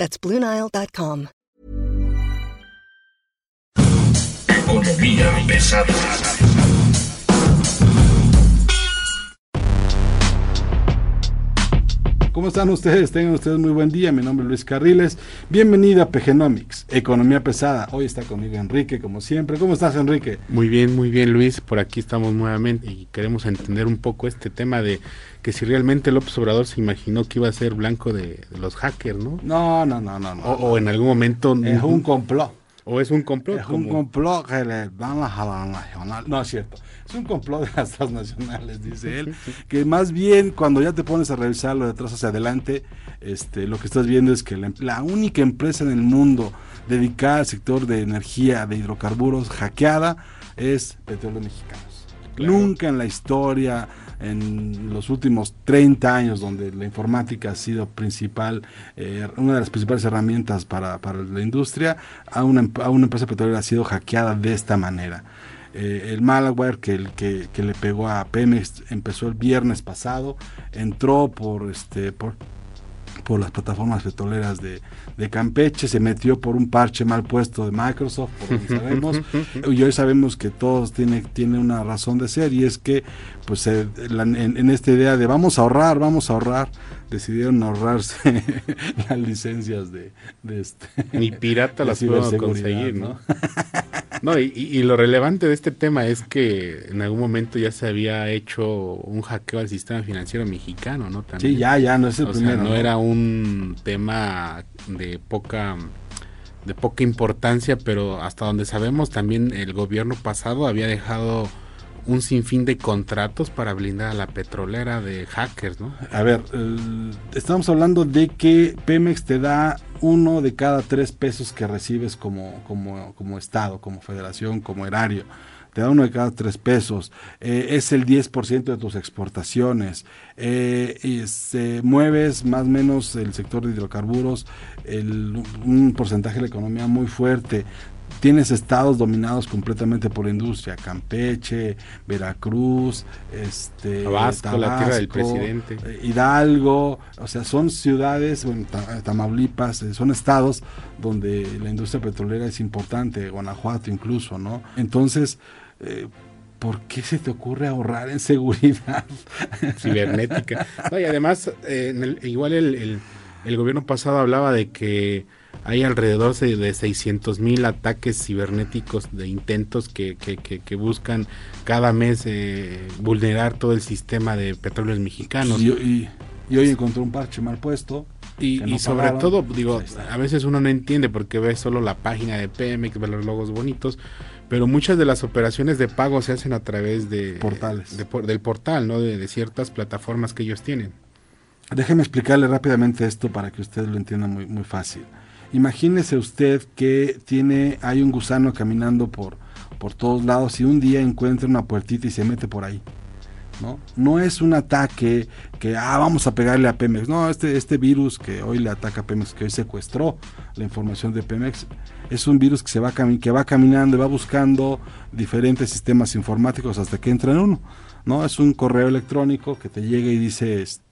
That's BlueNile.com. Economía pesada. ¿Cómo están ustedes? Tengan ustedes muy buen día. Mi nombre es Luis Carriles. Bienvenido a PGenomics, Economía Pesada. Hoy está conmigo Enrique, como siempre. ¿Cómo estás, Enrique? Muy bien, muy bien, Luis. Por aquí estamos nuevamente y queremos entender un poco este tema de que si realmente López Obrador se imaginó que iba a ser blanco de, de los hackers, ¿no? No, no, no, no. no. O, o en algún momento... es un complot. O es un complot. Es un complot que le van a nacional. No es cierto. Es un complot de las transnacionales, dice él. Que más bien cuando ya te pones a revisarlo de atrás hacia adelante, este, lo que estás viendo es que la, la única empresa en el mundo dedicada al sector de energía, de hidrocarburos, hackeada, es Petróleos Mexicanos. Claro. Nunca en la historia, en los últimos 30 años, donde la informática ha sido principal, eh, una de las principales herramientas para, para la industria, a una, a una empresa petrolera ha sido hackeada de esta manera. Eh, el malware que, el, que, que, le pegó a Pemex empezó el viernes pasado, entró por este por, por las plataformas petroleras de, de, Campeche, se metió por un parche mal puesto de Microsoft, por lo que sabemos, y hoy sabemos que todos tiene, tiene una razón de ser, y es que pues eh, la, en, en, esta idea de vamos a ahorrar, vamos a ahorrar, decidieron ahorrarse las licencias de, de este ni pirata las puedo conseguir, ¿no? No, y, y, lo relevante de este tema es que en algún momento ya se había hecho un hackeo al sistema financiero mexicano, ¿no? También. Sí, ya, ya, no es el o primero. Sea, no, no, era un tema de poca de poca importancia, pero hasta donde sabemos también el gobierno pasado había dejado un sinfín de contratos para blindar a la petrolera de hackers, ¿no? A ver, eh, estamos hablando de que Pemex te da uno de cada tres pesos que recibes como, como, como Estado, como federación, como erario. Te da uno de cada tres pesos. Eh, es el 10% de tus exportaciones. Eh, y se, mueves más o menos el sector de hidrocarburos, un porcentaje de la economía muy fuerte tienes estados dominados completamente por la industria, Campeche, Veracruz, este, Tabasco, Tabasco la tierra del presidente, eh, Hidalgo, o sea, son ciudades, bueno, Tamaulipas, eh, son estados donde la industria petrolera es importante, Guanajuato incluso, ¿no? Entonces, eh, ¿por qué se te ocurre ahorrar en seguridad cibernética? No, y además, eh, el, igual el, el, el gobierno pasado hablaba de que hay alrededor de 600 mil ataques cibernéticos de intentos que, que, que, que buscan cada mes eh, vulnerar todo el sistema de petróleos mexicanos. Y, y, y hoy encontró un parche mal puesto. Y, no y sobre pagaron. todo, digo, a veces uno no entiende porque ve solo la página de Pemex, ve los logos bonitos, pero muchas de las operaciones de pago se hacen a través de portales, de, del portal, ¿no? De, de ciertas plataformas que ellos tienen. Déjeme explicarle rápidamente esto para que usted lo entienda muy, muy fácil. Imagínese usted que tiene, hay un gusano caminando por, por todos lados y un día encuentra una puertita y se mete por ahí. ¿no? No es un ataque que, ah, vamos a pegarle a Pemex. No, este, este virus que hoy le ataca a Pemex, que hoy secuestró la información de Pemex, es un virus que, se va, que va caminando y va buscando diferentes sistemas informáticos hasta que entra en uno. ¿No? Es un correo electrónico que te llega y dice, es,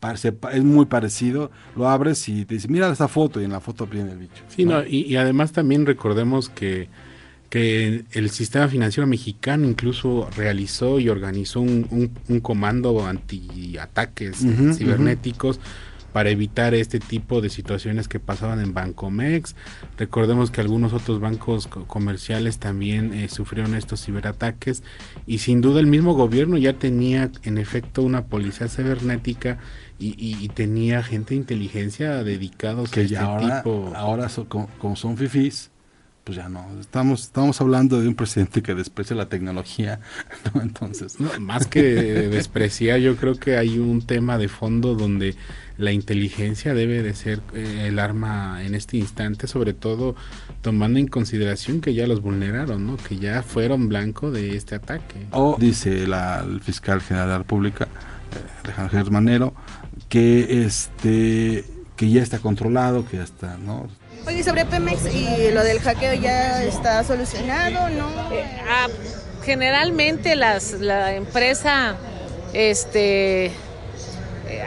es muy parecido, lo abres y te dice, mira esta foto y en la foto viene el bicho. Sí, ¿no? y, y, además también recordemos que, que el sistema financiero mexicano incluso realizó y organizó un, un, un comando anti-ataques uh -huh, cibernéticos. Uh -huh para evitar este tipo de situaciones que pasaban en Bancomex. Recordemos que algunos otros bancos comerciales también eh, sufrieron estos ciberataques y sin duda el mismo gobierno ya tenía en efecto una policía cibernética y, y, y tenía gente de inteligencia dedicados que a este ahora, tipo. Ahora son, como, como son fifís, pues ya no. Estamos, estamos hablando de un presidente que desprecia la tecnología, Entonces. más que despreciar, yo creo que hay un tema de fondo donde la inteligencia debe de ser eh, el arma en este instante, sobre todo tomando en consideración que ya los vulneraron, ¿no? Que ya fueron blanco de este ataque. O dice la, el fiscal general de la República, eh, Alejandro Germanero, que este que ya está controlado, que ya está, ¿no? Oye, sobre Pemex y lo del hackeo ya está solucionado, ¿no? Eh, ah, generalmente las, la empresa, este,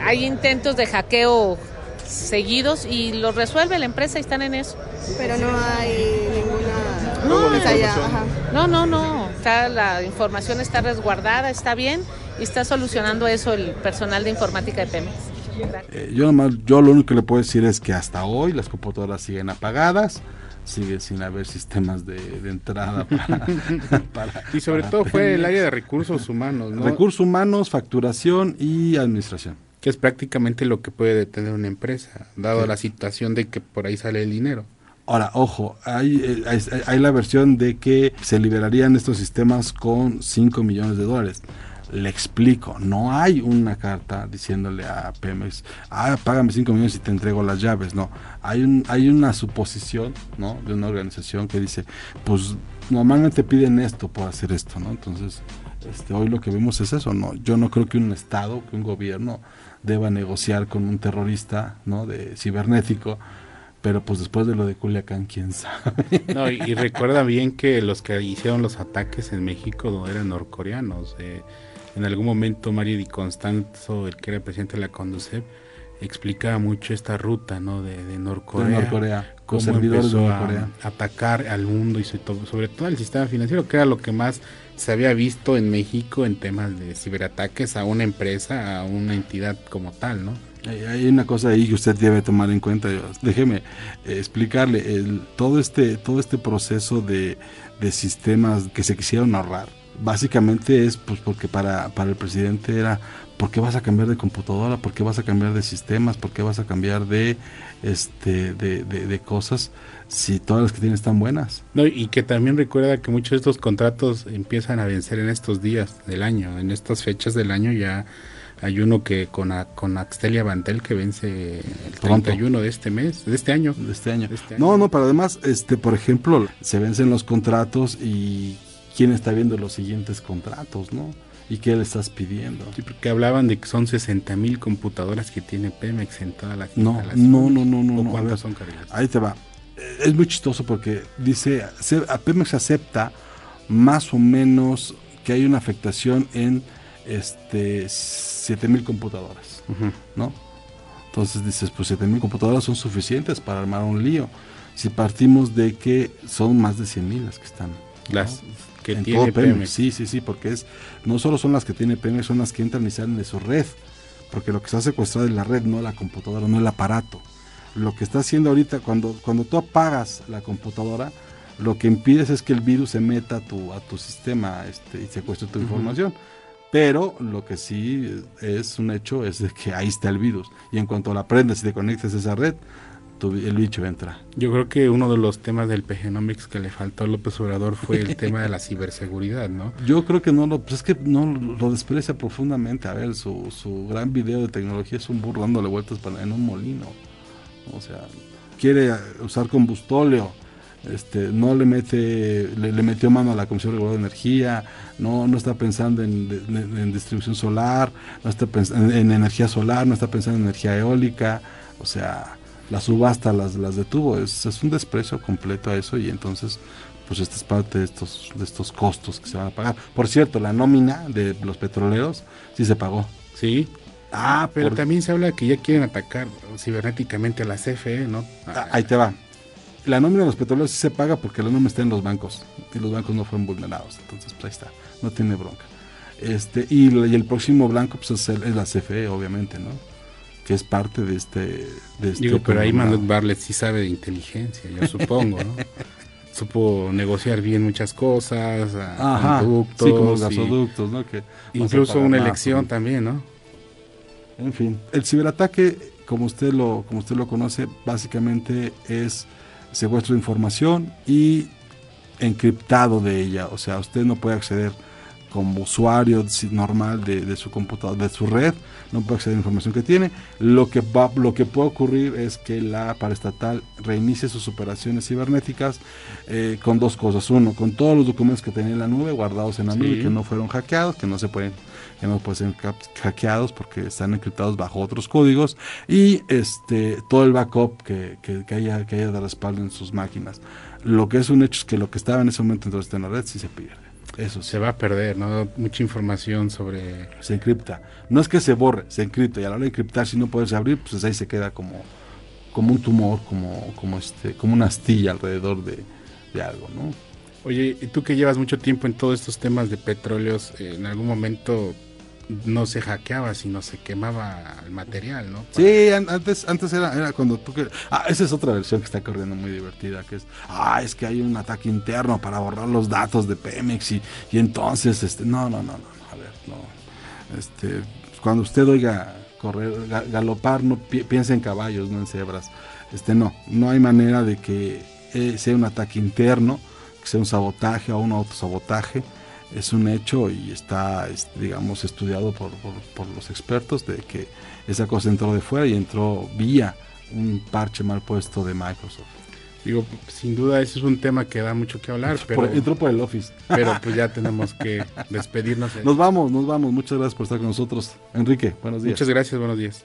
hay intentos de hackeo seguidos y lo resuelve la empresa y están en eso. Pero no hay ninguna... No, no, no, no, está, la información está resguardada, está bien y está solucionando eso el personal de informática de Pemex. Eh, yo nomás, yo lo único que le puedo decir es que hasta hoy las computadoras siguen apagadas, sigue sin haber sistemas de, entrada para, y sobre todo fue el área de recursos humanos, Recursos humanos, facturación y administración. Que es prácticamente lo que puede detener una empresa, dado la situación de que por ahí sale el dinero. Ahora, ojo, hay, eh, hay, hay, la versión de que se liberarían estos sistemas con 5 millones de dólares le explico, no hay una carta diciéndole a Pemex, ah, págame 5 millones y te entrego las llaves, no, hay, un, hay una suposición, ¿no? De una organización que dice, pues normalmente piden esto por hacer esto, ¿no? Entonces, este, hoy lo que vemos es eso, ¿no? Yo no creo que un Estado, que un gobierno deba negociar con un terrorista, ¿no? De cibernético, pero pues después de lo de Culiacán, quién sabe. No, y, recuerda bien que los que hicieron los ataques en México no eran norcoreanos. Eh, en algún momento Mario Di Constanzo, el que era presidente de la Conducep, explicaba mucho esta ruta ¿no? de, de Norcorea, Norcorea cómo empezó a atacar al mundo y sobre todo al sistema financiero, que era lo que más se había visto en México en temas de ciberataques a una empresa, a una entidad como tal, ¿no? Hay una cosa ahí que usted debe tomar en cuenta. Déjeme eh, explicarle el, todo este todo este proceso de, de sistemas que se quisieron ahorrar básicamente es pues porque para, para el presidente era ¿por qué vas a cambiar de computadora? ¿por qué vas a cambiar de sistemas? ¿por qué vas a cambiar de este de, de, cosas si todas las que tienes están buenas? No, y que también recuerda que muchos de estos contratos empiezan a vencer en estos días del año, en estas fechas del año ya hay uno que con, con Axtelia Bantel que vence el 31 de este mes, de este año. De este año. De este año. No, no, pero además, este, por ejemplo, se vencen los contratos y quién está viendo los siguientes contratos, ¿no? ¿Y qué le estás pidiendo? Sí, porque hablaban de que son 60 mil computadoras que tiene Pemex en toda la No, no, no, no, no. ¿Cuántas son? Ahí te va. Es muy chistoso porque dice, a Pemex acepta más o menos que hay una afectación en este 7 mil computadoras, ¿no? Entonces dices, pues 7 mil computadoras son suficientes para armar un lío. Si partimos de que son más de 100 mil las que están. Las, que tiene Pemex. Sí, sí, sí, porque es no solo son las que tiene Pemex, son las que entran y salen de su red, porque lo que está secuestrado es la red, no la computadora, no el aparato. Lo que está haciendo ahorita, cuando, cuando tú apagas la computadora, lo que impides es que el virus se meta a tu, a tu sistema este, y secuestre tu información. Pero lo que sí es un hecho es de que ahí está el virus. Y en cuanto la prendes y te conectas a esa red, el bicho entra. Yo creo que uno de los temas del PGnomics que le faltó a López Obrador fue el tema de la ciberseguridad, ¿no? Yo creo que no lo, pues es que no lo desprecia profundamente. A ver, su, su gran video de tecnología es un burro dándole vueltas en un molino. O sea, quiere usar combustóleo. Este, no le mete, le, metió mano a la Comisión Reguladora de Energía, no, no está pensando en, distribución solar, no está pensando en energía solar, no está pensando en energía eólica, o sea, la subasta las, las detuvo. Es, es un desprecio completo a eso y entonces pues esta es parte de estos, de estos costos que se van a pagar. Por cierto, la nómina de los petroleros sí se pagó. Sí. Ah, pero también se habla que ya quieren atacar cibernéticamente a la CFE, ¿no? Ah, ahí te va. La nómina de los petroleros sí se paga porque la nómina está en los bancos y los bancos no fueron vulnerados. Entonces, pues ahí está, no tiene bronca. Este, y, y el próximo blanco pues es, es la CFE, obviamente, ¿no? Que es parte de este... De este Digo, pero ahí Manuel Barlet sí sabe de inteligencia, yo supongo, ¿no? Supo negociar bien muchas cosas, Ajá, productos. Sí, como gasoductos, ¿no? Que incluso una elección también, ¿no? En fin, el ciberataque, como usted lo, como usted lo conoce, básicamente es secuestro de información y encriptado de ella. O sea, usted no puede acceder como usuario normal de, su computador, de su red, no puede acceder a la información que tiene. Lo que, va, lo que puede ocurrir es que la paraestatal reinicie sus operaciones cibernéticas eh, con dos cosas. Uno, con todos los documentos que tenía en la nube guardados en la nube que no fueron hackeados, que no se pueden que no pueden ser hackeados porque están encriptados bajo otros códigos y este todo el backup que, que, haya, que haya de respaldo en sus máquinas. Lo que es un hecho es que lo que estaba en ese momento entonces en la red sí se pierde. Eso Se va a perder, ¿no? Mucha información sobre... Se encripta. No es que se borre, se encripta. Y a la hora de encriptar, si no puedes abrir, pues ahí se queda como, como un tumor, como, como, este, como una astilla alrededor de, de algo, ¿no? Oye, y tú que llevas mucho tiempo en todos estos temas de petróleos, eh, ¿en algún momento no se hackeaba, sino se quemaba el material, ¿no? Sí, antes, antes era, era cuando tú que... Ah, esa es otra versión que está corriendo muy divertida, que es, ah, es que hay un ataque interno para borrar los datos de Pemex y, y entonces, este, no, no, no, no, a ver, no. Este, cuando usted oiga correr, galopar, no piense en caballos, no en cebras. Este, no, no hay manera de que eh, sea un ataque interno, que sea un sabotaje o un autosabotaje es un hecho y está, digamos, estudiado por, los expertos de que esa cosa entró de fuera y entró vía un parche mal puesto de Microsoft. Digo, sin duda ese es un tema que da mucho que hablar, pero... entró por el Office. Pero pues ya tenemos que despedirnos. Nos vamos, nos vamos. Muchas gracias por estar con nosotros. Enrique, buenos días. Muchas gracias, buenos días.